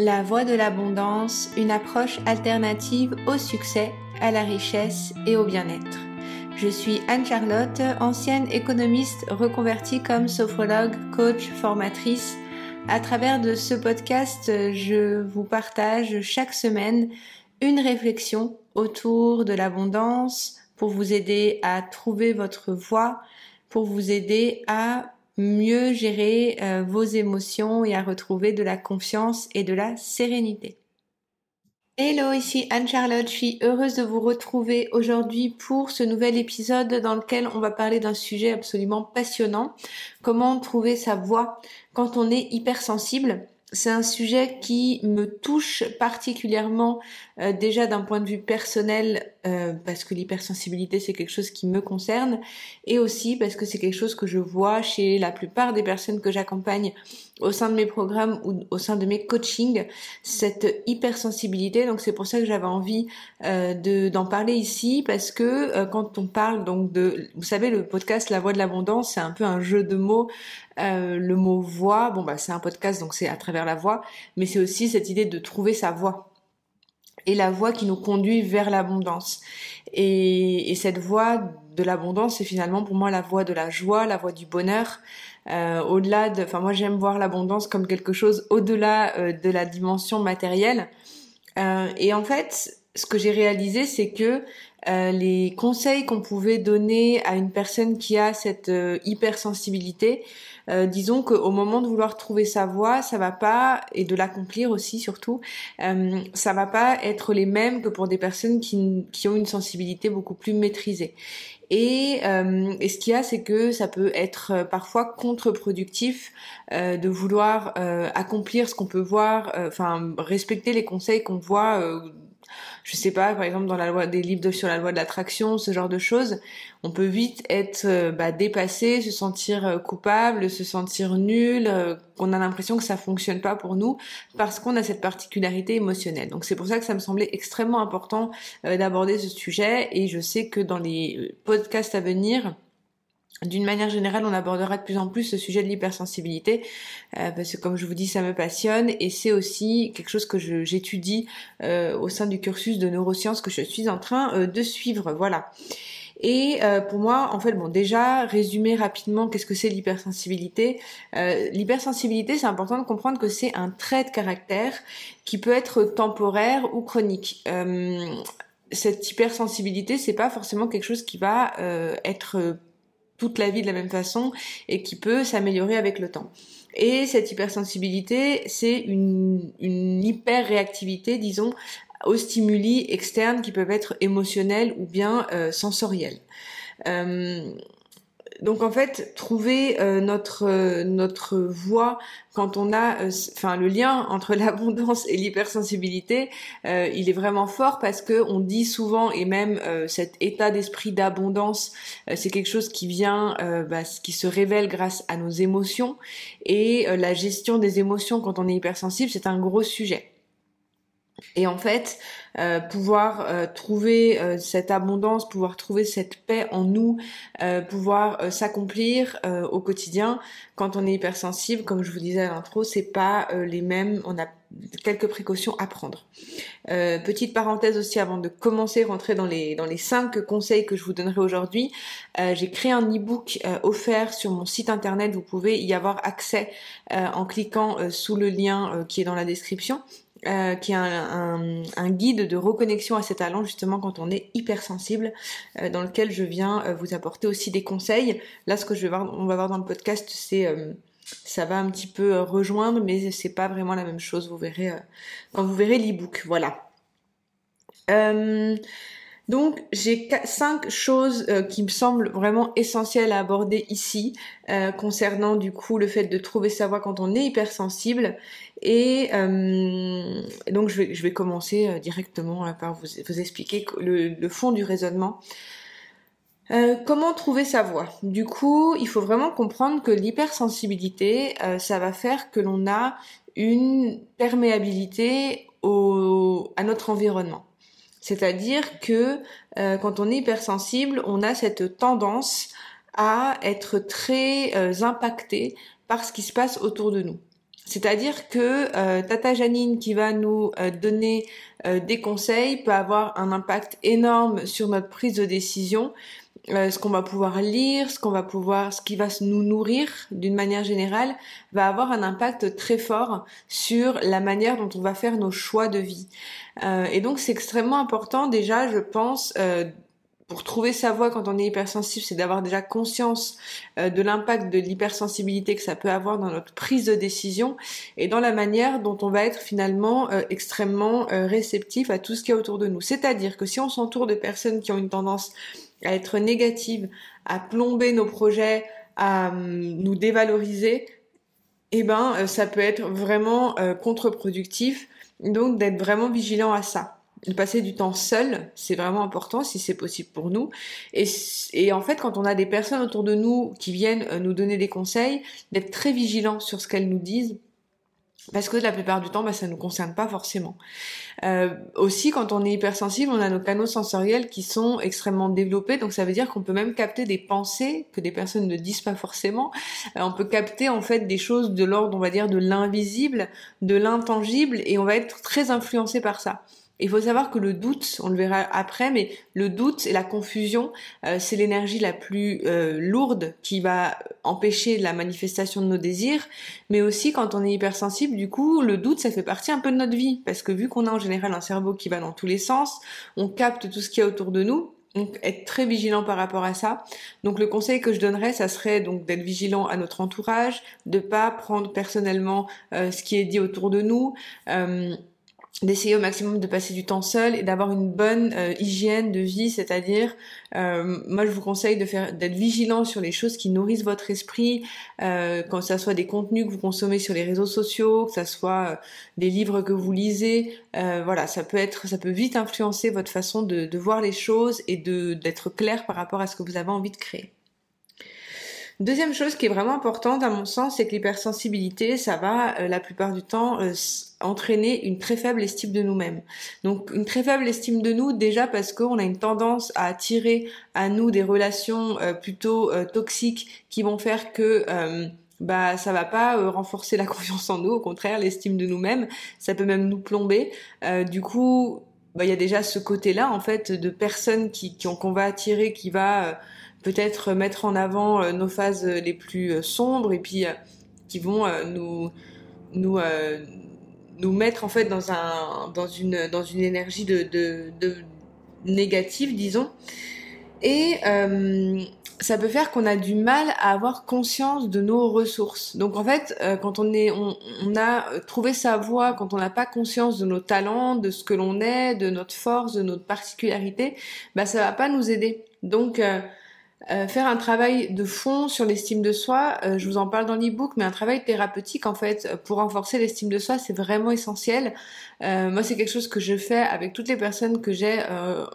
La voie de l'abondance, une approche alternative au succès, à la richesse et au bien-être. Je suis Anne-Charlotte, ancienne économiste reconvertie comme sophrologue, coach, formatrice. À travers de ce podcast, je vous partage chaque semaine une réflexion autour de l'abondance pour vous aider à trouver votre voie, pour vous aider à mieux gérer euh, vos émotions et à retrouver de la confiance et de la sérénité. Hello, ici Anne-Charlotte, je suis heureuse de vous retrouver aujourd'hui pour ce nouvel épisode dans lequel on va parler d'un sujet absolument passionnant, comment trouver sa voix quand on est hypersensible? C'est un sujet qui me touche particulièrement euh, déjà d'un point de vue personnel euh, parce que l'hypersensibilité c'est quelque chose qui me concerne. Et aussi parce que c'est quelque chose que je vois chez la plupart des personnes que j'accompagne au sein de mes programmes ou au sein de mes coachings cette hypersensibilité. Donc c'est pour ça que j'avais envie euh, de d'en parler ici parce que quand on parle donc de vous savez le podcast La Voix de l'abondance c'est un peu un jeu de mots le mot voix. Bon bah c'est un podcast donc c'est à travers la voix. Mais c'est aussi cette idée de trouver sa voix et la voie qui nous conduit vers l'abondance. Et, cette voie de l'abondance, c'est finalement pour moi la voie de la joie, la voie du bonheur. Euh, au-delà de, enfin moi j'aime voir l'abondance comme quelque chose au-delà euh, de la dimension matérielle. Euh, et en fait, ce que j'ai réalisé, c'est que les conseils qu'on pouvait donner à une personne qui a cette hypersensibilité, euh, disons qu'au moment de vouloir trouver sa voie, ça va pas et de l'accomplir aussi surtout, euh, ça va pas être les mêmes que pour des personnes qui, qui ont une sensibilité beaucoup plus maîtrisée. Et, euh, et, ce qu'il y a, c'est que ça peut être parfois contre-productif euh, de vouloir euh, accomplir ce qu'on peut voir, enfin respecter les conseils qu'on voit je sais pas, par exemple dans la loi des livres sur la loi de l'attraction, ce genre de choses, on peut vite être euh, bah, dépassé, se sentir euh, coupable, se sentir nul, euh, qu'on a l'impression que ça fonctionne pas pour nous parce qu'on a cette particularité émotionnelle. Donc c'est pour ça que ça me semblait extrêmement important d'aborder ce sujet et je sais que dans les podcasts à venir, d'une manière générale, on abordera de plus en plus ce sujet de l'hypersensibilité euh, parce que, comme je vous dis, ça me passionne et c'est aussi quelque chose que j'étudie euh, au sein du cursus de neurosciences que je suis en train euh, de suivre. Voilà. Et pour moi, en fait, bon, déjà, résumer rapidement qu'est-ce que c'est l'hypersensibilité. l'hypersensibilité, c'est important de comprendre que c'est un trait de caractère qui peut être temporaire ou chronique cette hypersensibilité, c'est pas forcément quelque chose qui va être toute la vie de la même façon et qui peut s'améliorer avec le temps. Et cette hypersensibilité, c'est une, une hyper-réactivité, disons, aux stimuli externes qui peuvent être émotionnels ou bien euh, sensoriels. Euh, donc en fait, trouver euh, notre euh, notre voie quand on a, euh, enfin le lien entre l'abondance et l'hypersensibilité, il est vraiment fort parce que on dit souvent et même cet état d'esprit d'abondance, c'est quelque chose qui vient, bah, qui se révèle grâce à nos émotions et la gestion des émotions quand on est hypersensible, c'est un gros sujet. Et en fait, euh, pouvoir euh, trouver euh, cette abondance, pouvoir trouver cette paix en nous, pouvoir s'accomplir au quotidien, quand on est hypersensible, comme je vous disais à l'intro, c'est pas les mêmes. On a quelques précautions à prendre. petite parenthèse aussi avant de commencer rentrer dans les dans les cinq conseils que je vous donnerai aujourd'hui. J'ai créé un e-book offert sur mon site internet. Vous pouvez y avoir accès en cliquant sous le lien qui est dans la description. Euh, qui est un, guide de reconnexion à ses talents justement quand on est hypersensible, euh, dans lequel je viens euh, vous apporter aussi des conseils. Là, ce que je vais voir, on va voir dans le podcast, c'est ça va un petit peu rejoindre, mais c'est pas vraiment la même chose. Vous verrez quand vous verrez l'ebook. Voilà. Donc j'ai cinq choses euh, qui me semblent vraiment essentielles à aborder ici euh, concernant du coup le fait de trouver sa voix quand on est hypersensible. Et euh, donc je vais, commencer directement par vous, expliquer le, fond du raisonnement. comment trouver sa voix? Du coup, il faut vraiment comprendre que l'hypersensibilité, ça va faire que l'on a une perméabilité à notre environnement. C'est-à-dire que euh, quand on est hypersensible, on a cette tendance à être très euh, impacté par ce qui se passe autour de nous. C'est-à-dire que euh, Tata Janine qui va nous euh, donner des conseils peut avoir un impact énorme sur notre prise de décision, ce qu'on va pouvoir lire, ce qu'on va pouvoir, ce qui va nous nourrir d'une manière générale, va avoir un impact très fort sur la manière dont on va faire nos choix de vie. et donc c'est extrêmement important déjà, je pense pour trouver sa voie quand on est hypersensible, c'est d'avoir déjà conscience euh, de l'impact de l'hypersensibilité que ça peut avoir dans notre prise de décision et dans la manière dont on va être finalement euh, extrêmement euh, réceptif à tout ce qui est autour de nous. C'est-à-dire que si on s'entoure de personnes qui ont une tendance à être négatives, à plomber nos projets, à hum, nous dévaloriser, eh ben ça peut être vraiment contre-productif. Donc d'être vraiment vigilant à ça de passer du temps seul, c'est vraiment important si c'est possible pour nous. Et, et, en fait, quand on a des personnes autour de nous qui viennent euh, nous donner des conseils, d'être très vigilant sur ce qu'elles nous disent, parce que la plupart du temps, bah, ça ne nous concerne pas forcément. Euh, aussi, quand on est hypersensible, on a nos canaux sensoriels qui sont extrêmement développés, donc ça veut dire qu'on peut même capter des pensées que des personnes ne disent pas forcément. Euh, on peut capter en fait des choses de l'ordre, on va dire, de l'invisible, de l'intangible, et on va être très influencé par ça. Il faut savoir que le doute, on le verra après, mais le doute et la confusion, euh, c'est l'énergie la plus euh, lourde qui va empêcher la manifestation de nos désirs. Mais aussi, quand on est hypersensible, du coup, le doute, ça fait partie un peu de notre vie, parce que vu qu'on a en général un cerveau qui va dans tous les sens, on capte tout ce qu'il y a autour de nous. Donc être très vigilant par rapport à ça. Donc le conseil que je donnerais, ça serait donc d'être vigilant à notre entourage, de pas prendre personnellement euh, ce qui est dit autour de nous d'essayer au maximum de passer du temps seul et d'avoir une bonne euh, hygiène de vie, c'est-à-dire euh, moi je vous conseille de faire d'être vigilant sur les choses qui nourrissent votre esprit, euh, quand ça soit des contenus que vous consommez sur les réseaux sociaux, que ça soit des livres que vous lisez, voilà, ça peut être ça peut vite influencer votre façon de, de voir les choses et de d'être clair par rapport à ce que vous avez envie de créer. Deuxième chose qui est vraiment importante à mon sens, c'est que l'hypersensibilité, ça va euh, la plupart du temps euh, entraîner une très faible estime de nous-mêmes. Donc une très faible estime de nous déjà parce qu'on a une tendance à attirer à nous des relations euh, plutôt toxiques qui vont faire que bah ça va pas renforcer la confiance en nous, au contraire l'estime de nous-mêmes, ça peut même nous plomber. du coup, bah, il y a déjà ce côté-là en fait de personnes qui qu'on va attirer qui va peut-être mettre en avant euh, nos phases les plus euh, sombres et puis euh, qui vont nous nous nous mettre en fait dans un dans une dans une énergie de de, de négative disons et ça peut faire qu'on a du mal à avoir conscience de nos ressources. Donc en fait, quand on est, on, a trouvé sa voie, quand on n'a pas conscience de nos talents, de ce que l'on est, de notre force, de notre particularité, bah ça va pas nous aider. Donc euh, faire un travail de fond sur l'estime de soi, euh, je vous en parle dans l'ebook, mais un travail thérapeutique en fait pour renforcer l'estime de soi, c'est vraiment essentiel. Euh, moi, c'est quelque chose que je fais avec toutes les personnes que j'ai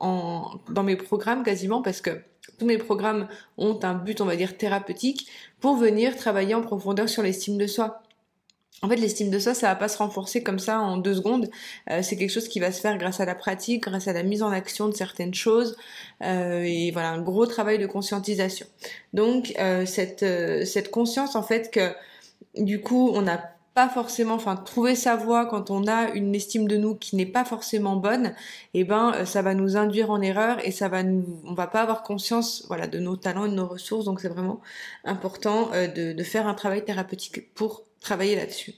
dans mes programmes quasiment parce que tous mes programmes ont un but, on va dire, thérapeutique pour venir travailler en profondeur sur l'estime de soi. En fait, l'estime de soi, ça va pas se renforcer comme ça en deux secondes. Euh, c'est quelque chose qui va se faire grâce à la pratique, grâce à la mise en action de certaines choses, euh, et voilà un gros travail de conscientisation. Donc euh, cette cette conscience en fait que du coup on n'a pas forcément, enfin trouver sa voie quand on a une estime de nous qui n'est pas forcément bonne, et eh ben ça va nous induire en erreur et ça va nous, on va pas avoir conscience voilà de nos talents et de nos ressources. Donc c'est vraiment important de, de faire un travail thérapeutique pour travailler là-dessus.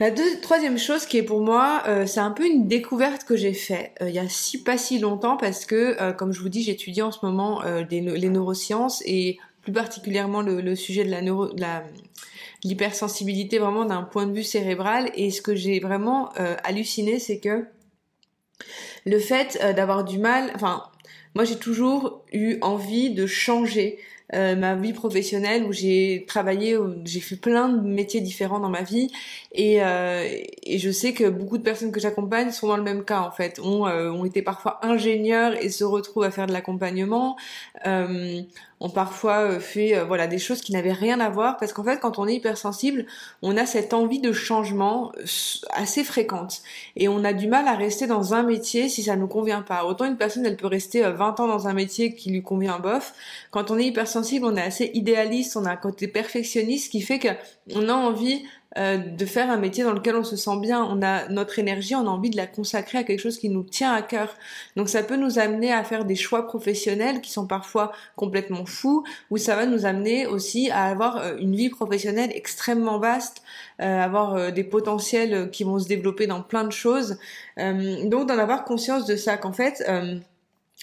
La troisième chose qui est pour moi, euh, c'est un peu une découverte que j'ai fait euh, il y a si pas si longtemps parce que, euh, comme je vous dis, j'étudie en ce moment les neurosciences et plus particulièrement le, sujet de la neuro, l'hypersensibilité vraiment d'un point de vue cérébral. Et ce que j'ai vraiment halluciné, c'est que le fait d'avoir du mal, enfin, moi j'ai toujours eu envie de changer euh, ma vie professionnelle où j'ai travaillé, j'ai fait plein de métiers différents dans ma vie. Et, euh, et je sais que beaucoup de personnes que j'accompagne sont dans le même cas en fait, ont, euh, ont été parfois ingénieurs et se retrouvent à faire de l'accompagnement. Euh, ont parfois euh, fait euh, voilà des choses qui n'avaient rien à voir parce qu'en fait quand on est hypersensible, on a cette envie de changement euh, assez fréquente et on a du mal à rester dans un métier si ça nous convient pas. Autant une personne elle peut rester 20 ans dans un métier qui lui convient bof, quand on est hypersensible hypersensible, on est assez idéaliste, on a un côté perfectionniste qui fait que on a envie euh, de faire un métier dans lequel on se sent bien. On a notre énergie, on a envie de la consacrer à quelque chose qui nous tient à cœur. Donc ça peut nous amener à faire des choix professionnels qui sont parfois complètement fous, ou ça va nous amener aussi à avoir euh, une vie professionnelle extrêmement vaste, euh, avoir des potentiels qui vont se développer dans plein de choses. donc d'en avoir conscience de ça, qu'en fait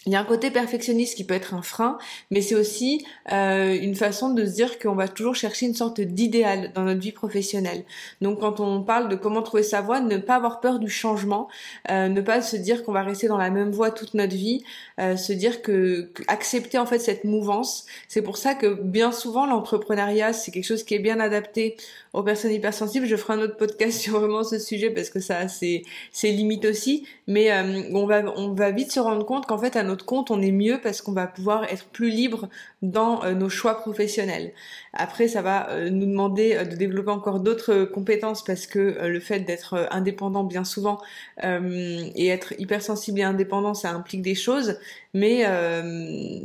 il y a un côté perfectionniste qui peut être un frein, mais c'est aussi euh, une façon de se dire qu'on va toujours chercher une sorte d'idéal dans notre vie professionnelle. Donc quand on parle de comment trouver sa voie, ne pas avoir peur du changement, euh, ne pas se dire qu'on va rester dans la même voie toute notre vie, euh, se dire que, accepter en fait cette mouvance. C'est pour ça que bien souvent l'entrepreneuriat c'est quelque chose qui est bien adapté aux personnes hypersensibles. Je ferai un autre podcast sur vraiment ce sujet parce que ça c'est c'est limite aussi, mais on va on va vite se rendre compte qu'en fait notre compte, on est mieux parce qu'on va pouvoir être plus libre dans euh, nos choix professionnels. Après, ça va euh, nous demander euh, de développer encore d'autres compétences parce que le fait d'être indépendant bien souvent et être hypersensible et indépendant, ça implique des choses. Mais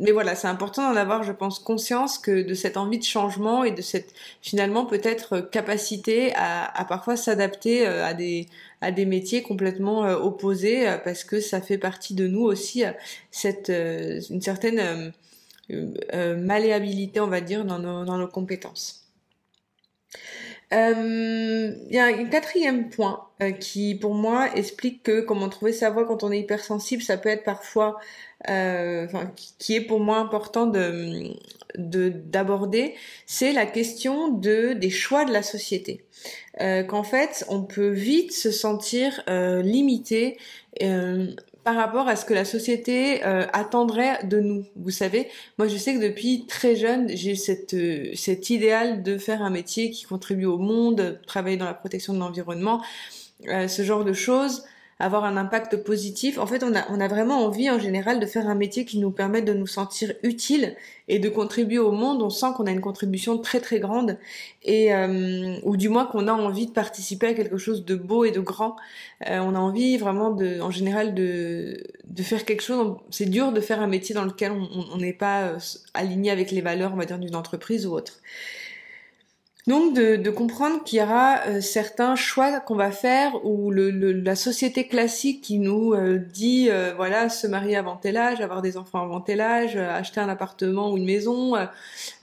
mais voilà, c'est important d'en avoir, je pense, conscience que de cette envie de changement et de cette finalement peut-être capacité à, à parfois s'adapter à des à des métiers complètement opposés parce que ça fait partie de nous aussi cette une certaine euh, malléabilité, on va dire, dans nos, compétences. Euh, il y a un quatrième point euh, qui, pour moi, explique que comment trouver sa voix quand on est hypersensible, ça peut être parfois, qui est pour moi important de d'aborder, c'est la question de des choix de la société. Qu'en fait, on peut vite se sentir limité par rapport à ce que la société euh, attendrait de nous. Vous savez, moi je sais que depuis très jeune, j'ai cette euh, cet idéal de faire un métier qui contribue au monde, travailler dans la protection de l'environnement, euh, ce genre de choses avoir un impact positif. En fait, on a, on a vraiment envie en général de faire un métier qui nous permette de nous sentir utile et de contribuer au monde. On sent qu'on a une contribution très très grande et euh, ou du moins qu'on a envie de participer à quelque chose de beau et de grand. Euh, on a envie vraiment de, en général, de de faire quelque chose. C'est dur de faire un métier dans lequel on n'est pas euh, aligné avec les valeurs, on va dire, d'une entreprise ou autre. Donc de, comprendre qu'il y aura euh, certains choix qu'on va faire ou le, la société classique qui nous euh, dit euh, voilà se marier avant tel âge, avoir des enfants avant tel âge, acheter un appartement ou une maison,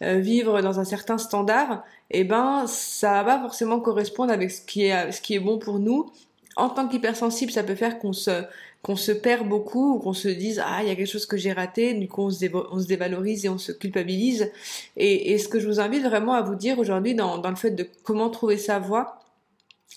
vivre dans un certain standard, eh ben ça va forcément correspondre avec ce qui est ce qui est bon pour nous. En tant qu'hypersensible, ça peut faire qu'on se qu'on se perd beaucoup ou qu'on se dise ah il y a quelque chose que j'ai raté du coup on se, dévalorise et on se culpabilise. Et, et, ce que je vous invite vraiment à vous dire aujourd'hui dans, dans le fait de comment trouver sa voie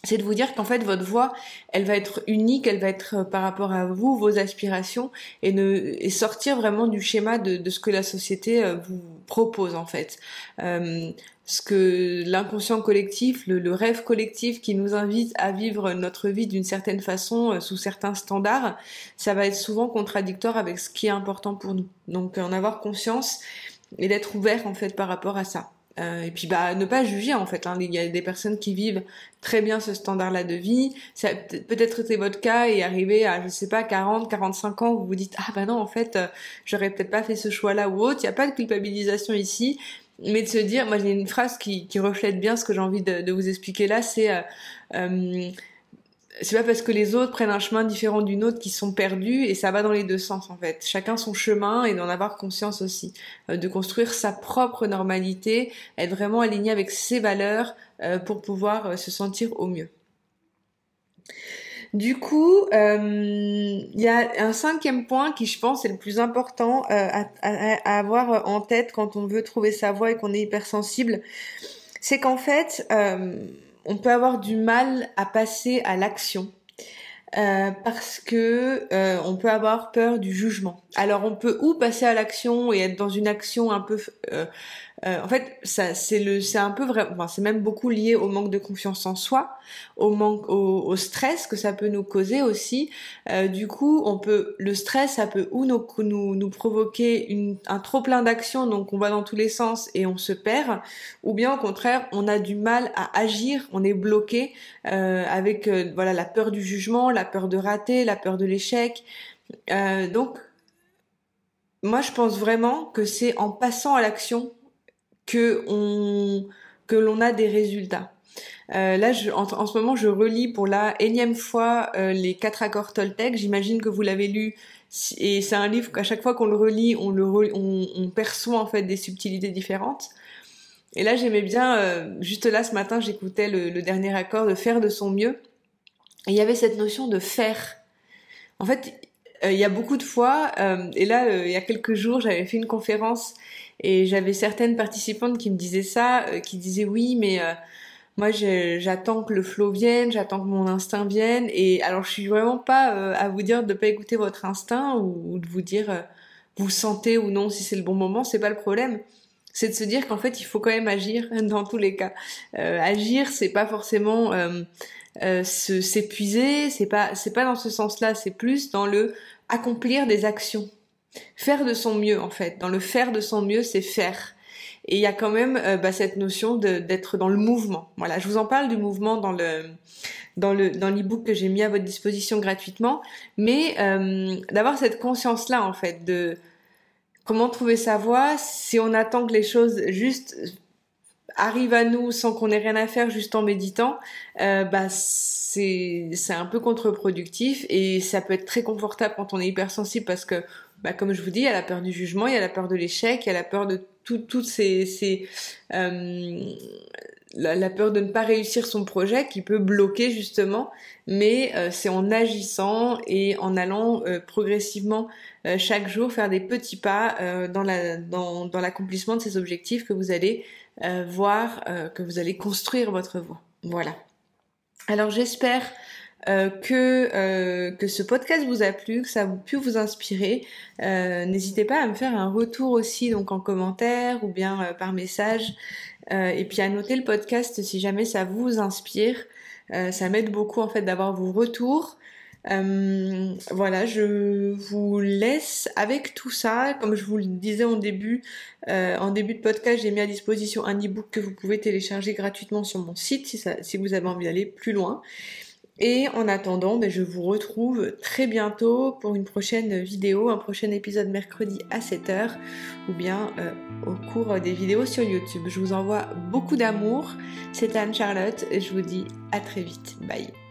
c'est de vous dire qu'en fait votre voix elle va être unique elle va être euh, par rapport à vous vos aspirations et ne sortir vraiment du schéma de, ce que la société euh, vous propose en fait euh, ce que l'inconscient collectif, le, rêve collectif qui nous invite à vivre notre vie d'une certaine façon, sous certains standards, ça va être souvent contradictoire avec ce qui est important pour nous. Donc en avoir conscience et d'être ouvert en fait par rapport à ça. Euh, et puis bah ne pas juger en fait. Hein. Il y a des personnes qui vivent très bien ce standard-là de vie. Ça peut-être c'est votre cas et arriver à je sais pas 40, 45 ans, vous vous dites ah bah non en fait euh, j'aurais peut-être pas fait ce choix-là ou autre. Il n'y a pas de culpabilisation ici mais de se dire, moi j'ai une phrase qui, qui, reflète bien ce que j'ai envie de, de, vous expliquer là, c'est euh, euh, c'est pas parce que les autres prennent un chemin différent d'une autre qu'ils sont perdus et ça va dans les deux sens en fait. Chacun son chemin et d'en avoir conscience aussi, euh, de construire sa propre normalité, être vraiment aligné avec ses valeurs euh, pour pouvoir se sentir au mieux. Du coup, euh, il y a un cinquième point qui, je pense, est le plus important euh, à, avoir en tête quand on veut trouver sa voie et qu'on est hypersensible. C'est qu'en fait, euh, on peut avoir du mal à passer à l'action. parce que on peut avoir peur du jugement. Alors on peut ou passer à l'action et être dans une action un peu euh, en fait, ça, c'est le, c'est un peu vrai, enfin, c'est même beaucoup lié au manque de confiance en soi, au manque, au, stress que ça peut nous causer aussi. Euh, du coup, on peut, le stress, ça peut ou nous, nous, nous provoquer une, un trop plein d'actions, donc on va dans tous les sens et on se perd, ou bien au contraire, on a du mal à agir, on est bloqué euh, avec, euh, voilà, la peur du jugement, la peur de rater, la peur de l'échec. donc moi, je pense vraiment que c'est en passant à l'action que on que l'on a des résultats. Euh, là, en, ce moment, je relis pour la énième fois euh, les quatre accords Toltec. J'imagine que vous l'avez lu, et c'est un livre qu'à chaque fois qu'on le relit, on, perçoit en fait des subtilités différentes. Et là, j'aimais bien, euh, juste là ce matin, j'écoutais le, le, dernier accord de faire de son mieux. Et il y avait cette notion de faire. En fait, il y a beaucoup de fois, et là, il y a quelques jours, j'avais fait une conférence et j'avais certaines participantes qui me disaient ça, qui disaient oui, mais moi, j'attends que le flow vienne, j'attends que mon instinct vienne. Et alors, je suis vraiment pas euh, à vous dire de pas écouter votre instinct ou, de vous dire euh, vous sentez ou non si c'est le bon moment. C'est pas le problème. C'est de se dire qu'en fait, il faut quand même agir dans tous les cas. Euh, agir, c'est pas forcément s'épuiser. C'est pas, c'est pas dans ce sens-là. C'est plus dans le accomplir des actions. Faire de son mieux, en fait. Dans le faire de son mieux, c'est faire. Et il y a quand même euh, bah, cette notion d'être dans le mouvement. Voilà, je vous en parle du mouvement dans le dans le dans l'ebook que j'ai mis à votre disposition gratuitement, mais euh, d'avoir cette conscience là en fait de comment trouver sa voie si on attend que les choses juste arrivent à nous sans qu'on ait rien à faire juste en méditant, euh, bah c'est c'est un peu contre-productif et ça peut être très confortable quand on est hypersensible parce que bah, comme je vous dis, il y a la peur du jugement, il y a la peur de l'échec, il y a la peur de toutes ces, ces euh, la, peur de ne pas réussir son projet qui peut bloquer justement, mais euh, c'est en agissant et en allant euh, progressivement euh, chaque jour faire des petits pas dans dans l'accomplissement de ces objectifs que vous allez voir, que vous allez construire votre voie. Voilà. Alors j'espère euh, que, euh, que ce podcast vous a plu, que ça a pu vous inspirer. Euh, n'hésitez pas à me faire un retour aussi donc en commentaire ou bien par message. et puis à noter le podcast si jamais ça vous inspire. ça m'aide beaucoup en fait d'avoir vos retours. voilà, je vous laisse avec tout ça. Comme je vous le disais en début, en début de podcast, j'ai mis à disposition un e-book que vous pouvez télécharger gratuitement sur mon site si vous avez envie d'aller plus loin. Et en attendant, ben, je vous retrouve très bientôt pour une prochaine vidéo, un prochain épisode mercredi à 7h ou bien euh, au cours des vidéos sur YouTube. Je vous envoie beaucoup d'amour. C'est Anne-Charlotte et je vous dis à très vite. Bye.